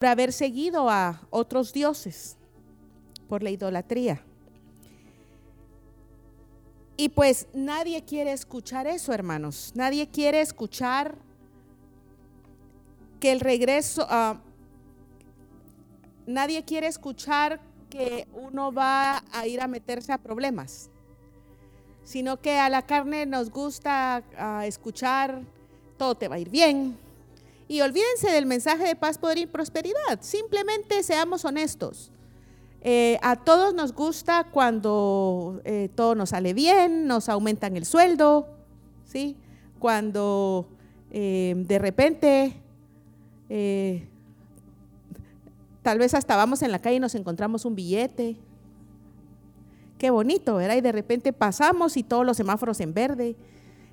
por haber seguido a otros dioses, por la idolatría. Y pues nadie quiere escuchar eso, hermanos. Nadie quiere escuchar que el regreso, ah, nadie quiere escuchar que uno va a ir a meterse a problemas, sino que a la carne nos gusta ah, escuchar, todo te va a ir bien, y olvídense del mensaje de paz, poder y prosperidad. Simplemente seamos honestos. Eh, a todos nos gusta cuando eh, todo nos sale bien, nos aumentan el sueldo, ¿sí? Cuando eh, de repente, tal vez hasta vamos en la calle y nos encontramos un billete. Qué bonito, ¿verdad? Y de repente pasamos y todos los semáforos en verde.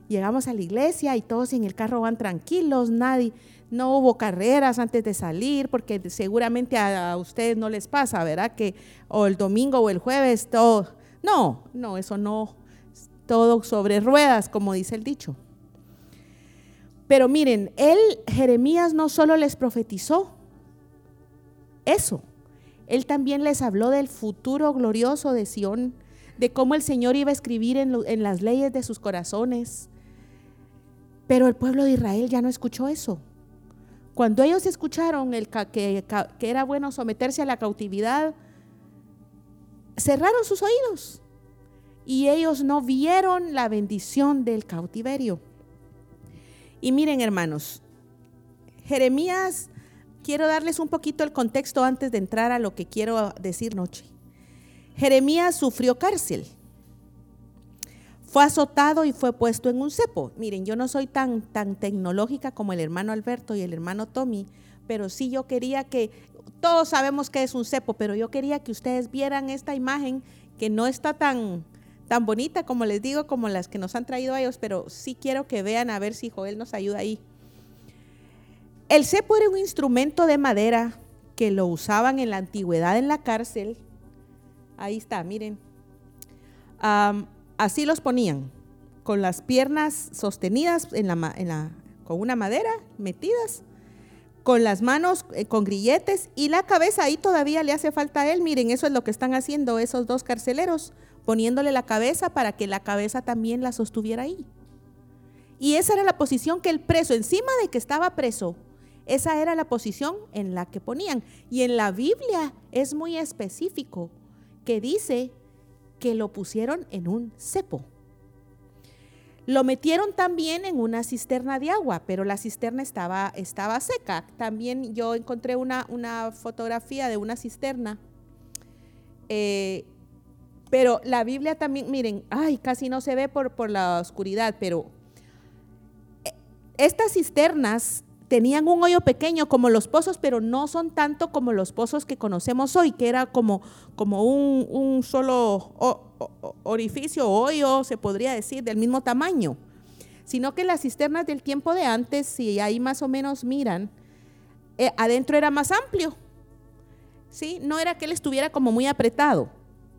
Llegamos a la iglesia y todos en el carro van tranquilos, nadie no hubo carreras antes de salir, porque seguramente a, ustedes no les pasa, ¿verdad? Que o el domingo o el jueves, todo. No, no, eso no, todo sobre ruedas, como dice el dicho. Pero miren, él, Jeremías, no solo les profetizó eso, él también les habló del futuro glorioso de Sión, de cómo el Señor iba a escribir en, en las leyes de sus corazones. Pero el pueblo de Israel ya no escuchó eso. Cuando ellos escucharon el que, que era bueno someterse a la cautividad, cerraron sus oídos y ellos no vieron la bendición del cautiverio. Y miren hermanos, Jeremías, quiero darles un poquito el contexto antes de entrar a lo que quiero decir noche. Jeremías sufrió cárcel fue azotado y fue puesto en un cepo. Miren, yo no soy tan, tan tecnológica como el hermano Alberto y el hermano Tommy, pero sí yo quería que, todos sabemos que es un cepo, pero yo quería que ustedes vieran esta imagen que no está tan, tan bonita como les digo, como las que nos han traído ellos, pero sí quiero que vean a ver si Joel nos ayuda ahí. El cepo era un instrumento de madera que lo usaban en la antigüedad en la cárcel. Ahí está, miren así los ponían, con las piernas sostenidas en la, con una madera metidas, con las manos eh, con grilletes y la cabeza ahí todavía le hace falta a él. Miren, eso es lo que están haciendo esos dos carceleros, poniéndole la cabeza para que la cabeza también la sostuviera ahí. Y esa era la posición que el preso, encima de que estaba preso, esa era la posición en la que ponían. Y en la Biblia es muy específico que dice que lo pusieron en un cepo. Lo metieron también en una cisterna de agua, pero la cisterna estaba, estaba seca. También yo encontré una, una fotografía de una cisterna. Eh, pero la Biblia también, miren, ay, casi no se ve por, por la oscuridad, pero eh, estas cisternas tenían un hoyo pequeño como los pozos, pero no son tanto como los pozos que conocemos hoy, que era como, como un, solo orificio hoyo, se podría decir, del mismo tamaño, sino que las cisternas del tiempo de antes, si ahí más o menos miran, eh, adentro era más amplio, ¿sí? No era que él estuviera como muy apretado,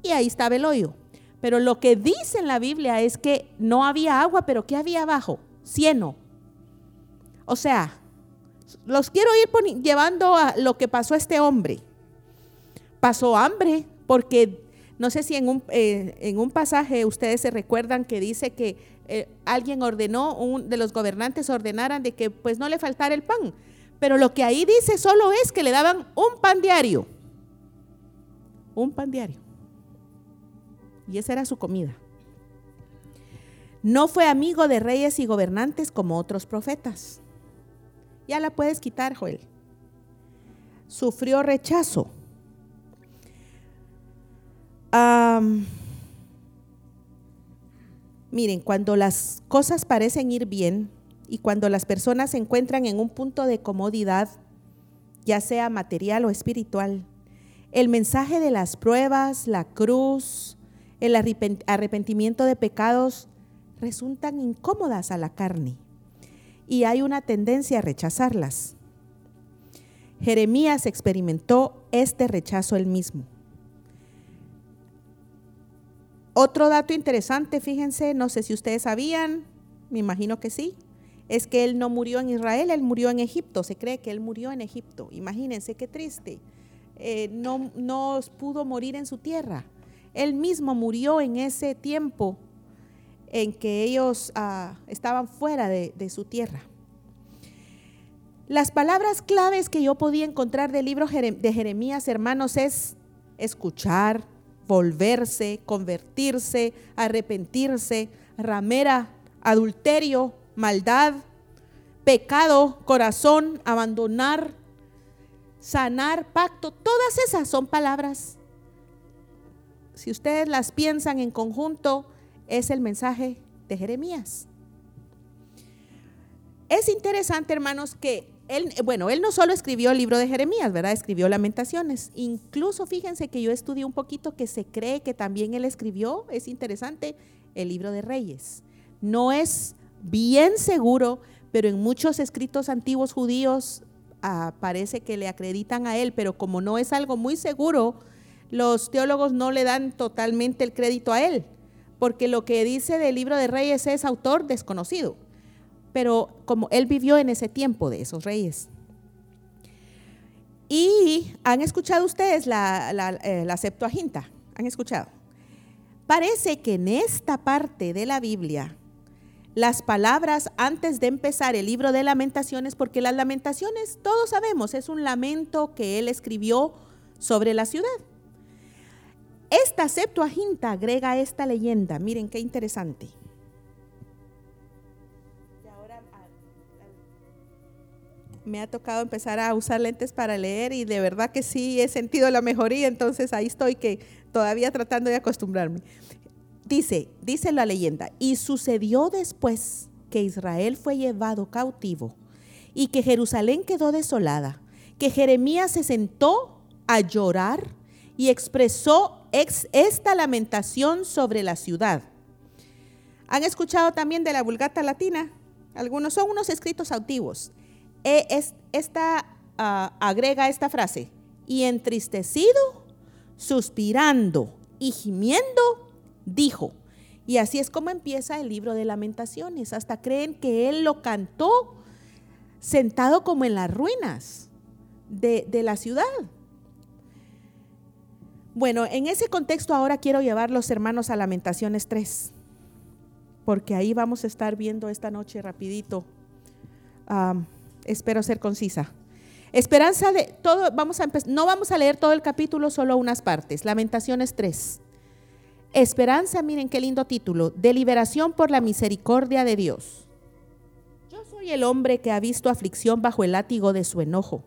y ahí estaba el hoyo. Pero lo que dice en la Biblia es que no había agua, pero ¿qué había abajo? Cieno. O sea, los quiero ir llevando a lo que pasó a este hombre. Pasó hambre porque no sé si en un, en un pasaje ustedes se recuerdan que dice que eh, alguien ordenó, un de los gobernantes ordenaran de que pues no le faltara el pan. Pero lo que ahí dice solo es que le daban un pan diario. Un pan diario. Y esa era su comida. No fue amigo de reyes y gobernantes como otros profetas. Ya la puedes quitar, Joel. Sufrió rechazo. miren, cuando las cosas parecen ir bien y cuando las personas se encuentran en un punto de comodidad, ya sea material o espiritual, el mensaje de las pruebas, la cruz, el arrepentimiento de pecados resultan incómodas a la carne y hay una tendencia a rechazarlas. Jeremías experimentó este rechazo él mismo. Otro dato interesante, fíjense, no sé si ustedes sabían, me imagino que sí, es que él no murió en Israel, él murió en Egipto. Se cree que él murió en Egipto. Imagínense qué triste. Eh, no, no pudo morir en su tierra. Él mismo murió en ese tiempo en que ellos ah, estaban fuera de, de su tierra. Las palabras claves que yo podía encontrar del libro de Jeremías, hermanos, es escuchar, volverse, convertirse, arrepentirse, ramera, adulterio, maldad, pecado, corazón, abandonar, sanar, pacto. Todas esas son palabras. Si ustedes las piensan en conjunto, es el mensaje de Jeremías. Es interesante, hermanos, que él, bueno, él no solo escribió el libro de Jeremías, ¿verdad? Escribió Lamentaciones. Incluso fíjense que yo estudié un poquito que se cree que también él escribió, es interesante, el libro de Reyes. No es bien seguro, pero en muchos escritos antiguos judíos ah, parece que le acreditan a él, pero como no es algo muy seguro, los teólogos no le dan totalmente el crédito a él, porque lo que dice del libro de Reyes es autor desconocido pero como él vivió en ese tiempo de esos reyes. Y han escuchado ustedes la, eh, la Septuaginta, han escuchado. Parece que en esta parte de la Biblia, las palabras antes de empezar el libro de lamentaciones, porque las lamentaciones, todos sabemos, es un lamento que él escribió sobre la ciudad. Esta Septuaginta agrega esta leyenda, miren qué interesante. me ha tocado empezar a usar lentes para leer y de verdad que sí he sentido la mejoría, entonces ahí estoy que todavía tratando de acostumbrarme. Dice, dice la leyenda, y sucedió después que Israel fue llevado cautivo y que Jerusalén quedó desolada, que Jeremías se sentó a llorar y expresó esta lamentación sobre la ciudad. ¿Han escuchado también de la Vulgata Latina? Algunos son unos escritos antiguos. E, esta, ah, agrega esta frase, y entristecido, suspirando y gimiendo, dijo. Y así es como empieza el libro de lamentaciones. Hasta creen que él lo cantó sentado como en las ruinas de, de la ciudad. Bueno, en ese contexto ahora quiero llevar los hermanos a Lamentaciones 3, porque ahí vamos a estar viendo esta noche rapidito espero ser concisa. Esperanza de todo, vamos a no vamos a leer todo el capítulo, solo unas partes. Lamentaciones 3. Esperanza, miren qué lindo título, deliberación por la misericordia de Dios. Yo soy el hombre que ha visto aflicción bajo el látigo de su enojo.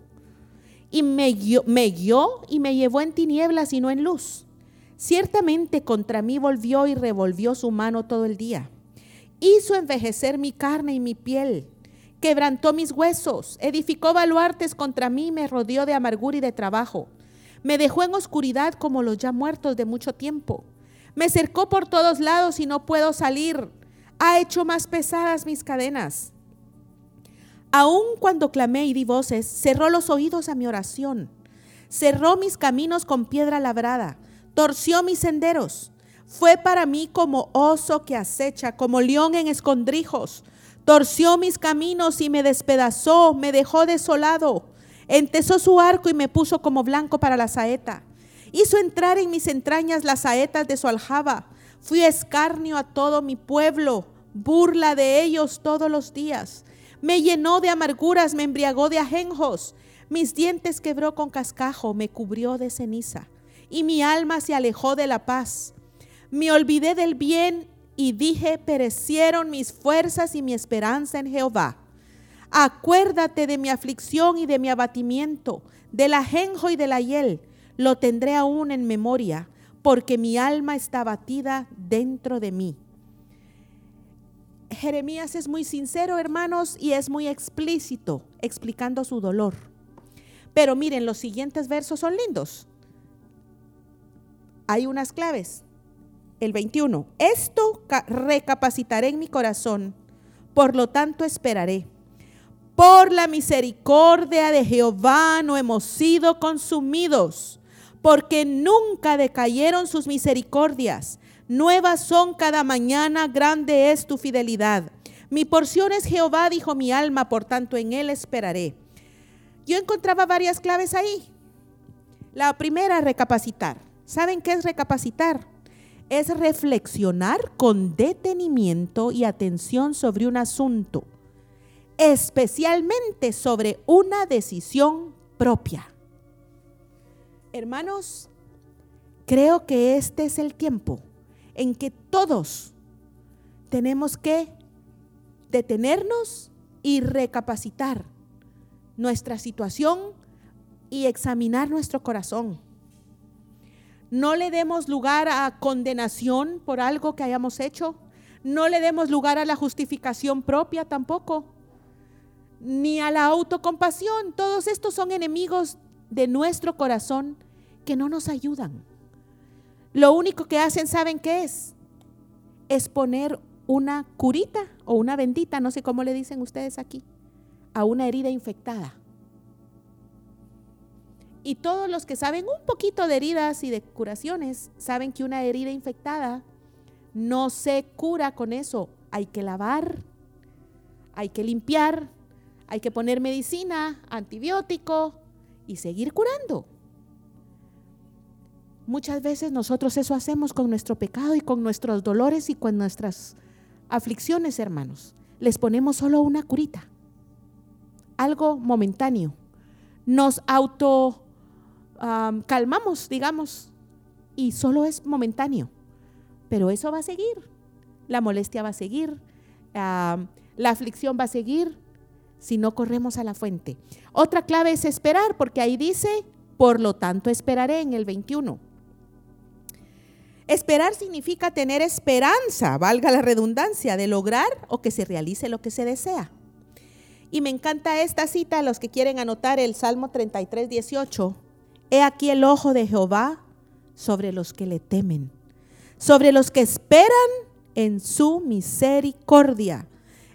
Y me guió y me llevó en tinieblas y no en luz. Ciertamente contra mí volvió y revolvió su mano todo el día. Hizo envejecer mi carne y mi piel quebrantó mis huesos, edificó baluartes contra mí, me rodeó de amargura y de trabajo. Me dejó en oscuridad como los ya muertos de mucho tiempo. Me cercó por todos lados y no puedo salir. Ha hecho más pesadas mis cadenas. Aun cuando clamé y di voces, cerró los oídos a mi oración. Cerró mis caminos con piedra labrada. Torció mis senderos. Fue para mí como oso que acecha, como león en escondrijos Torció mis caminos y me despedazó, me dejó desolado. Entesó su arco y me puso como blanco para la saeta. Hizo entrar en mis entrañas las saetas de su aljaba. Fui escarnio a todo mi pueblo, burla de ellos todos los días. Me llenó de amarguras, me embriagó de ajenjos. Mis dientes quebró con cascajo, me cubrió de ceniza. Y mi alma se alejó de la paz. Me olvidé del bien y dije, perecieron mis fuerzas y mi esperanza en Jehová. Acuérdate de mi aflicción y de mi abatimiento, del ajenjo y de la hiel, lo tendré aún en memoria, porque mi alma está abatida dentro de mí. Jeremías es muy sincero, hermanos, y es muy explícito explicando su dolor. Pero miren, los siguientes versos son lindos. Hay unas claves el 21. Esto recapacitaré en mi corazón, por lo tanto esperaré. Por la misericordia de Jehová no hemos sido consumidos, porque nunca decayeron sus misericordias. Nuevas son cada mañana, grande es tu fidelidad. Mi porción es Jehová, dijo mi alma, por tanto en él esperaré. Yo encontraba varias claves ahí. La primera, recapacitar. ¿Saben qué es recapacitar? Es reflexionar con detenimiento y atención sobre un asunto, especialmente sobre una decisión propia. Hermanos, creo que este es el tiempo en que todos tenemos que detenernos y recapacitar nuestra situación y examinar nuestro corazón. No le demos lugar a condenación por algo que hayamos hecho. No le demos lugar a la justificación propia tampoco. Ni a la autocompasión. Todos estos son enemigos de nuestro corazón que no nos ayudan. Lo único que hacen, ¿saben qué es? Es poner una curita o una bendita, no sé cómo le dicen ustedes aquí, a una herida infectada. Y todos los que saben un poquito de heridas y de curaciones, saben que una herida infectada no se cura con eso. Hay que lavar, hay que limpiar, hay que poner medicina, antibiótico y seguir curando. Muchas veces nosotros eso hacemos con nuestro pecado y con nuestros dolores y con nuestras aflicciones, hermanos. Les ponemos solo una curita, algo momentáneo. Nos auto calmamos, digamos, y solo es momentáneo. Pero eso va a seguir. La molestia va a seguir. la aflicción va a seguir si no corremos a la fuente. Otra clave es esperar, porque ahí dice, por lo tanto esperaré en el 21. Esperar significa tener esperanza, valga la redundancia, de lograr o que se realice lo que se desea. Y me encanta esta cita, los que quieren anotar el Salmo 33, 18. He aquí el ojo de Jehová sobre los que le temen, sobre los que esperan en su misericordia.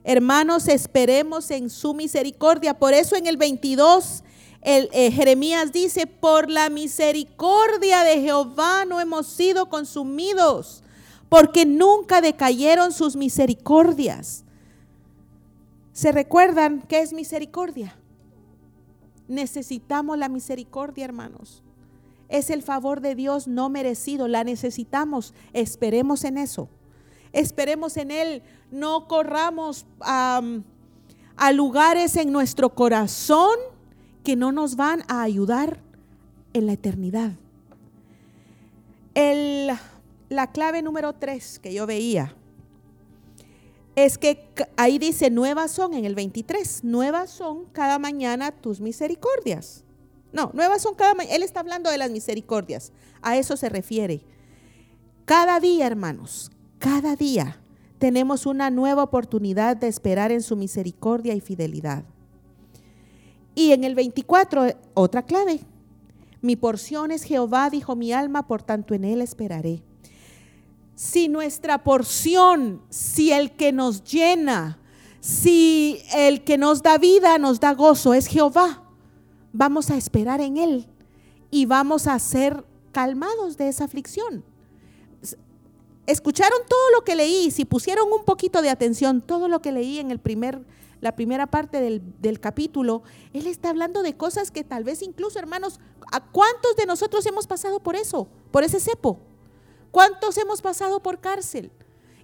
Hermanos, esperemos en su misericordia. Por eso en el 22 el, eh, Jeremías dice, por la misericordia de Jehová no hemos sido consumidos, porque nunca decayeron sus misericordias. ¿Se recuerdan qué es misericordia? Necesitamos la misericordia, hermanos. Es el favor de Dios no merecido, la necesitamos. Esperemos en eso. Esperemos en Él. No corramos a lugares en nuestro corazón que no nos van a ayudar en la eternidad. la clave número tres que yo veía es que ahí dice, nuevas son en el 23, nuevas son cada mañana tus misericordias. No, nuevas son cada mañana. Él está hablando de las misericordias. A eso se refiere. Cada día, hermanos, cada día tenemos una nueva oportunidad de esperar en su misericordia y fidelidad. Y en el 24, otra clave. Mi porción es Jehová, dijo mi alma, por tanto en él esperaré. Si nuestra porción, si el que nos llena, si el que nos da vida, nos da gozo, es Jehová, vamos a esperar en él y vamos a ser calmados de esa aflicción. Escucharon todo lo que leí, si pusieron un poquito de atención, todo lo que leí en el primer la primera parte del, capítulo, él está hablando de cosas que tal vez incluso, hermanos, ¿a cuántos de nosotros hemos pasado por eso, por ese cepo? ¿Cuántos hemos pasado por cárcel?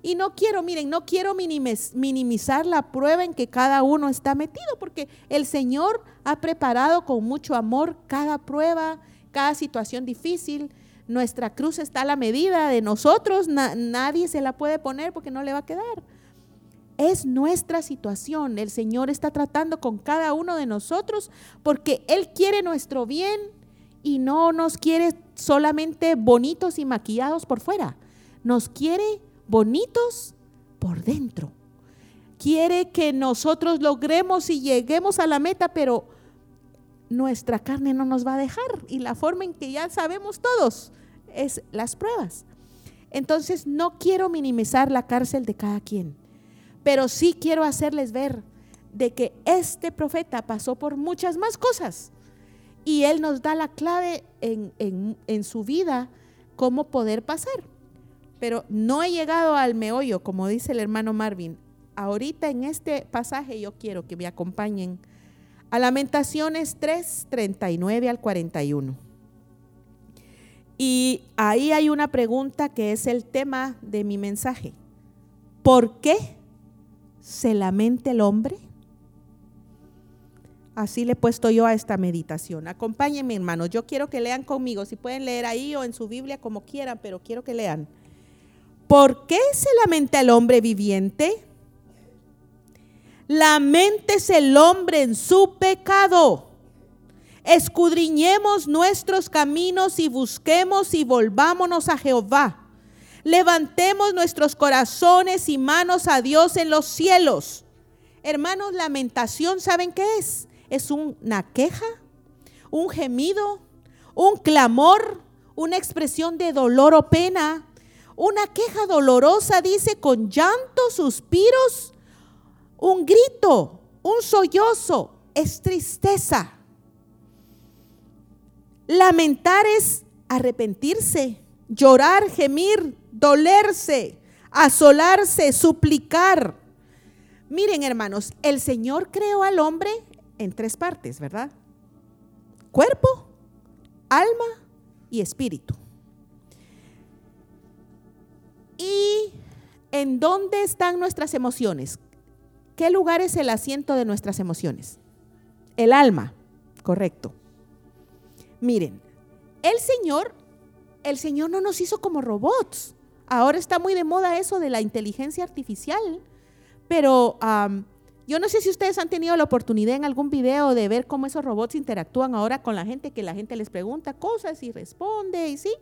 Y no quiero, miren, no quiero minimizar la prueba en que cada uno está metido, porque el Señor ha preparado con mucho amor cada prueba, cada situación difícil. Nuestra cruz está a la medida de nosotros, nadie se la puede poner porque no le va a quedar. Es nuestra situación. El Señor está tratando con cada uno de nosotros porque Él quiere nuestro bien y no nos quiere solamente bonitos y maquillados por fuera. Nos quiere bonitos por dentro. Quiere que nosotros logremos y lleguemos a la meta, pero nuestra carne no nos va a dejar. Y la forma en que ya sabemos todos es las pruebas. Entonces no quiero minimizar la cárcel de cada quien. Pero sí quiero hacerles ver de que este profeta pasó por muchas más cosas y él nos da la clave en, su vida cómo poder pasar. Pero no he llegado al meollo, como dice el hermano Marvin. ahorita en este pasaje yo quiero que me acompañen a Lamentaciones 3, 39 al 41. Y ahí hay una pregunta que es el tema de mi mensaje. ¿Por qué se lamenta el hombre? Así le he puesto yo a esta meditación. Acompáñenme, hermanos. Yo quiero que lean conmigo. Si pueden leer ahí o en su Biblia, como quieran, pero quiero que lean. ¿Por qué se lamenta el hombre viviente? Lamentese el hombre en su pecado. Escudriñemos nuestros caminos y busquemos y volvámonos a Jehová. Levantemos nuestros corazones y manos a Dios en los cielos. Hermanos, lamentación, ¿saben qué es? Es una queja, un gemido, un clamor, una expresión de dolor o pena. Una queja dolorosa dice con llanto, suspiros, un grito, un sollozo, es tristeza. Lamentar es arrepentirse, llorar, gemir, dolerse, asolarse, suplicar. Miren hermanos, el Señor creó al hombre en tres partes, ¿verdad? Cuerpo, alma y espíritu. ¿Y en dónde están nuestras emociones? ¿Qué lugar es el asiento de nuestras emociones? El alma, correcto. Miren, el Señor, el Señor no nos hizo como robots. Ahora está muy de moda eso de la inteligencia artificial, pero yo no sé si ustedes han tenido la oportunidad en algún video de ver cómo esos robots interactúan ahora con la gente, que la gente les pregunta cosas y responde y sí.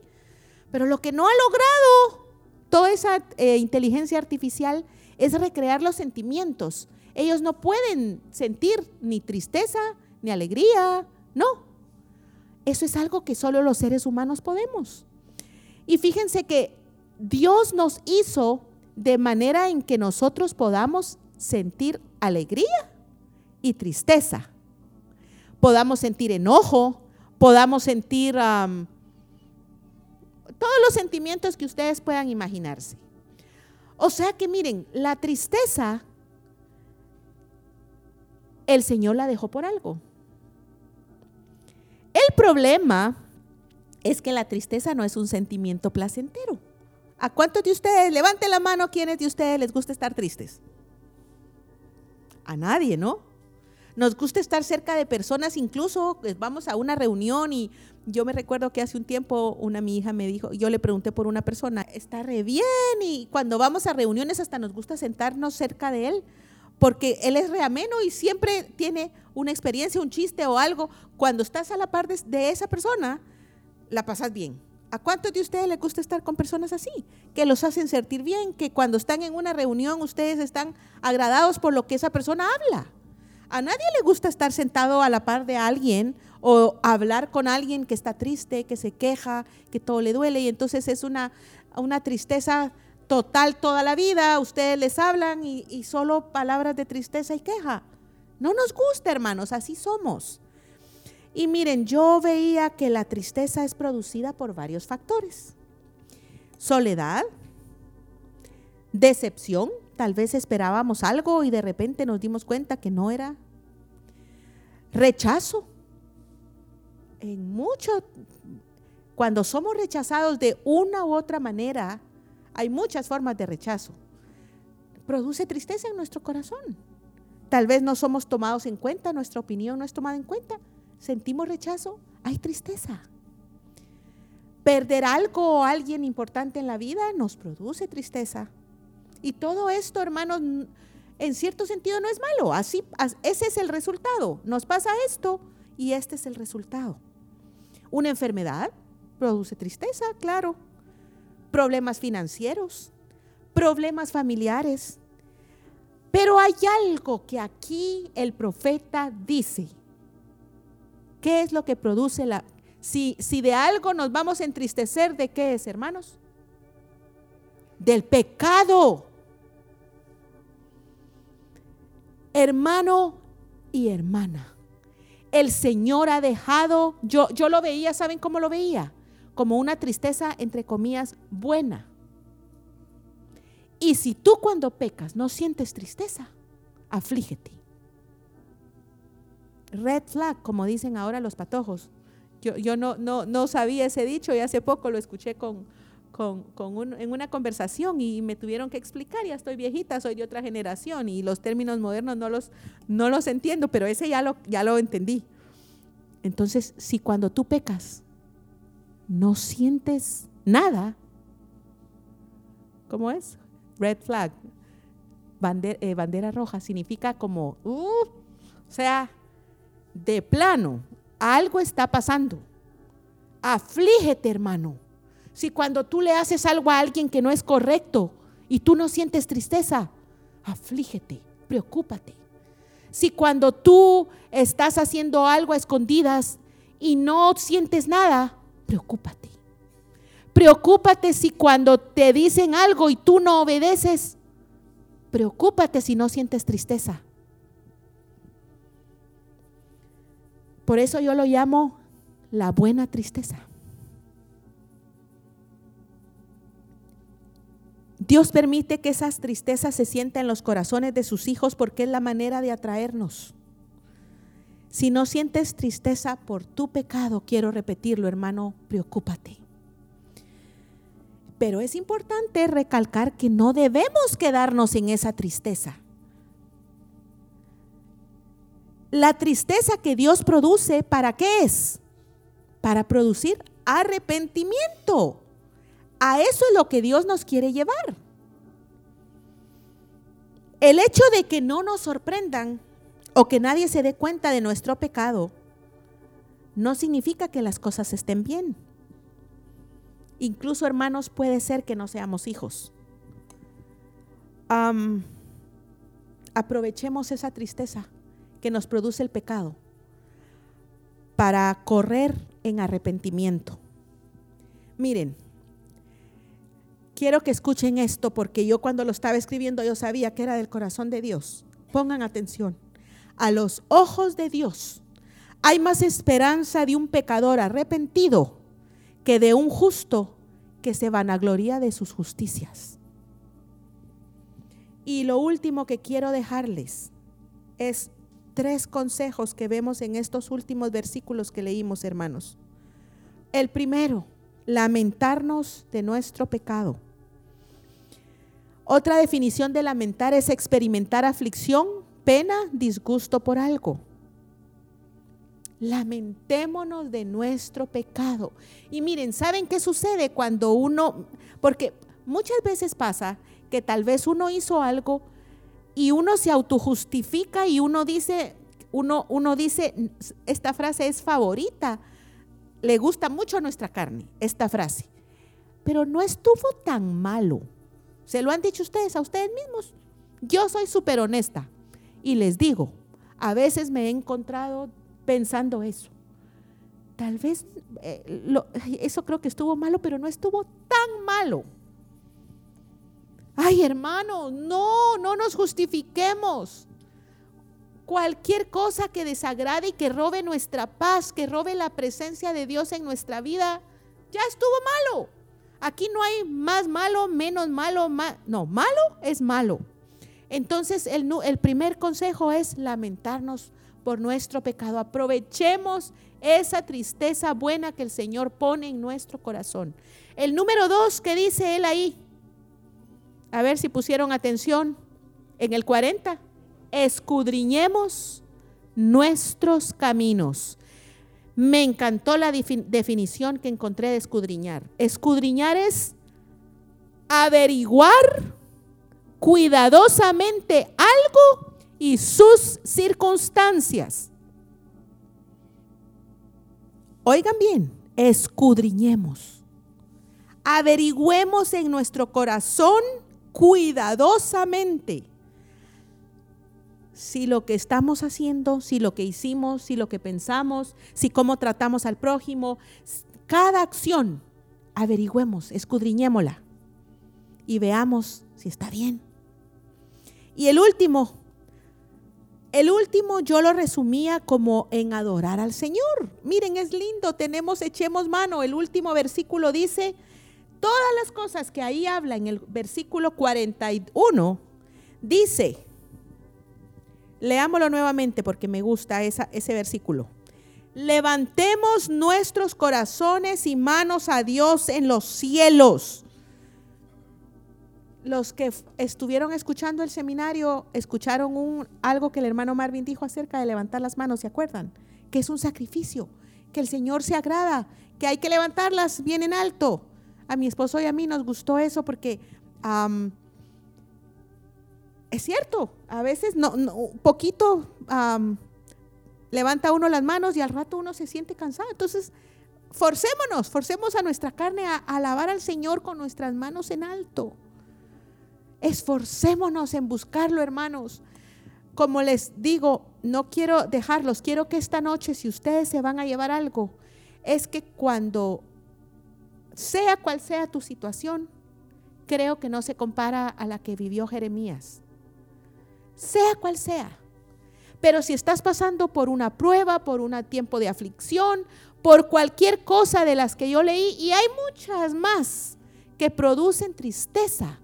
Pero lo que no ha logrado toda esa eh, inteligencia artificial es recrear los sentimientos. Ellos no pueden sentir ni tristeza, ni alegría, no. Eso es algo que solo los seres humanos podemos. Y fíjense que Dios nos hizo de manera en que nosotros podamos sentir alegría y tristeza. Podamos sentir enojo, podamos sentir todos los sentimientos que ustedes puedan imaginarse. O sea que miren, la tristeza, el Señor la dejó por algo. El problema es que la tristeza no es un sentimiento placentero. ¿A cuántos de ustedes, levante la mano, quiénes de ustedes les gusta estar tristes? A nadie, ¿no? Nos gusta estar cerca de personas, incluso pues, vamos a una reunión y yo me recuerdo que hace un tiempo una mi hija me dijo, yo le pregunté por una persona, está re bien y cuando vamos a reuniones hasta nos gusta sentarnos cerca de él porque él es reameno y siempre tiene una experiencia, un chiste o algo. Cuando estás a la par de, esa persona, la pasas bien. ¿A cuántos de ustedes les gusta estar con personas así? Que los hacen sentir bien, que cuando están en una reunión ustedes están agradados por lo que esa persona habla. A nadie le gusta estar sentado a la par de alguien o hablar con alguien que está triste, que se queja, que todo le duele y entonces es una, una tristeza total toda la vida, ustedes les hablan y, solo palabras de tristeza y queja. No nos gusta, hermanos, así somos. Y miren, yo veía que la tristeza es producida por varios factores. Soledad, decepción, tal vez esperábamos algo y de repente nos dimos cuenta que no era. Rechazo. En mucho, cuando somos rechazados de una u otra manera, hay muchas formas de rechazo. Produce tristeza en nuestro corazón. Tal vez no somos tomados en cuenta, nuestra opinión no es tomada en cuenta. Sentimos rechazo, hay tristeza. Perder algo o alguien importante en la vida nos produce tristeza. Y todo esto, hermanos, en cierto sentido no es malo. Así, ese es el resultado. Nos pasa esto y este es el resultado. Una enfermedad produce tristeza, claro problemas financieros, problemas familiares. Pero hay algo que aquí el profeta dice. ¿Qué es lo que produce la... Si, si de algo nos vamos a entristecer, ¿de qué es, hermanos? Del pecado. Hermano y hermana, el Señor ha dejado, yo, yo lo veía, ¿saben cómo lo veía? como una tristeza, entre comillas, buena. Y si tú cuando pecas no sientes tristeza, aflígete. Red flag, como dicen ahora los patojos. Yo, yo no, no, no sabía ese dicho y hace poco lo escuché con, con, en una conversación y me tuvieron que explicar, ya estoy viejita, soy de otra generación y los términos modernos no los, no los entiendo, pero ese ya lo, ya lo entendí. Entonces, si cuando tú pecas no sientes nada, ¿cómo es? Red flag, eh, bandera, roja, significa como, uh, o sea, de plano, algo está pasando. Aflígete, hermano si cuando tú le haces algo a alguien que no es correcto y tú no sientes tristeza, aflígete, preocúpate. Si cuando tú estás haciendo algo a escondidas y no sientes nada, preocúpate. Preocúpate si cuando te dicen algo y tú no obedeces, preocúpate si no sientes tristeza. Por eso yo lo llamo la buena tristeza. Dios permite que esas tristezas se sientan en los corazones de sus hijos porque es la manera de atraernos. Si no sientes tristeza por tu pecado, quiero repetirlo, hermano, preocúpate. Pero es importante recalcar que no debemos quedarnos en esa tristeza. La tristeza que Dios produce, ¿para qué es? Para producir arrepentimiento. A eso es lo que Dios nos quiere llevar. El hecho de que no nos sorprendan o que nadie se dé cuenta de nuestro pecado no significa que las cosas estén bien. Incluso, hermanos, puede ser que no seamos hijos. aprovechemos esa tristeza que nos produce el pecado para correr en arrepentimiento. Miren, quiero que escuchen esto porque yo cuando lo estaba escribiendo yo sabía que era del corazón de Dios. Pongan atención. A los ojos de Dios hay más esperanza de un pecador arrepentido que de un justo que se vanagloria de sus justicias. Y lo último que quiero dejarles es tres consejos que vemos en estos últimos versículos que leímos, hermanos. El primero, lamentarnos de nuestro pecado. Otra definición de lamentar es experimentar aflicción, pena, disgusto por algo. Lamentémonos de nuestro pecado. Y miren, ¿saben qué sucede cuando uno, porque muchas veces pasa que tal vez uno hizo algo y uno se autojustifica y uno dice, uno, uno dice, esta frase es favorita, le gusta mucho a nuestra carne, esta frase, pero no estuvo tan malo. ¿Se lo han dicho ustedes a ustedes mismos? Yo soy súper honesta y les digo, a veces me he encontrado pensando eso. Tal vez eh, eso creo que estuvo malo, pero no estuvo tan malo. Ay, hermano, no, no nos justifiquemos. Cualquier cosa que desagrade y que robe nuestra paz, que robe la presencia de Dios en nuestra vida, ya estuvo malo. Aquí no hay más malo, menos malo, no, malo es malo. Entonces el, el primer consejo es lamentarnos por nuestro pecado. Aprovechemos esa tristeza buena que el Señor pone en nuestro corazón. El número dos que dice él ahí, a ver si pusieron atención, en el 40, escudriñemos nuestros caminos. Me encantó la definición que encontré de escudriñar. Escudriñar es averiguar cuidadosamente algo y sus circunstancias. Oigan bien, escudriñemos. Averigüemos en nuestro corazón cuidadosamente si lo que estamos haciendo, si lo que hicimos, si lo que pensamos, si cómo tratamos al prójimo, cada acción, averigüemos, escudriñémosla y veamos si está bien. Y el último, el último yo lo resumía como en adorar al Señor. Miren, es lindo, tenemos, echemos mano. El último versículo dice, todas las cosas que ahí habla en el versículo 41, dice, leámoslo nuevamente porque me gusta ese versículo. Levantemos nuestros corazones y manos a Dios en los cielos. Los que estuvieron escuchando el seminario escucharon un, algo que el hermano Marvin dijo acerca de levantar las manos, ¿se acuerdan? Que es un sacrificio, que el Señor se agrada, que hay que levantarlas bien en alto. A mi esposo y a mí nos gustó eso porque es cierto, a veces no, poquito levanta uno las manos y al rato uno se siente cansado. Entonces, forcémonos, forcemos a nuestra carne a, alabar al Señor con nuestras manos en alto. Esforcémonos en buscarlo, hermanos. Como les digo, no quiero dejarlos, quiero que esta noche, si ustedes se van a llevar algo, es que cuando sea cual sea tu situación, creo que no se compara a la que vivió Jeremías. Sea cual sea. Pero si estás pasando por una prueba, por un tiempo de aflicción, por cualquier cosa de las que yo leí, y hay muchas más que producen tristeza,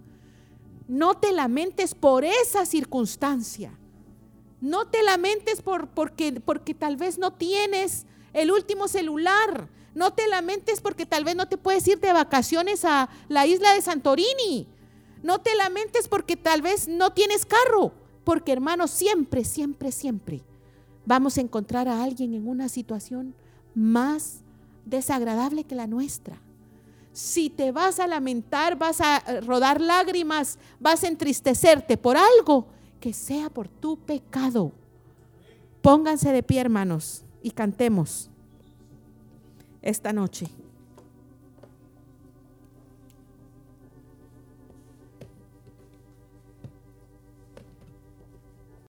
no te lamentes por esa circunstancia. No te lamentes por, porque, porque tal vez no tienes el último celular. No te lamentes porque tal vez no te puedes ir de vacaciones a la isla de Santorini. No te lamentes porque tal vez no tienes carro. Porque hermanos, siempre, siempre, siempre vamos a encontrar a alguien en una situación más desagradable que la nuestra. Si te vas a lamentar, vas a eh, rodar lágrimas, vas a entristecerte por algo, que sea por tu pecado. Pónganse de pie, hermanos, y cantemos esta noche.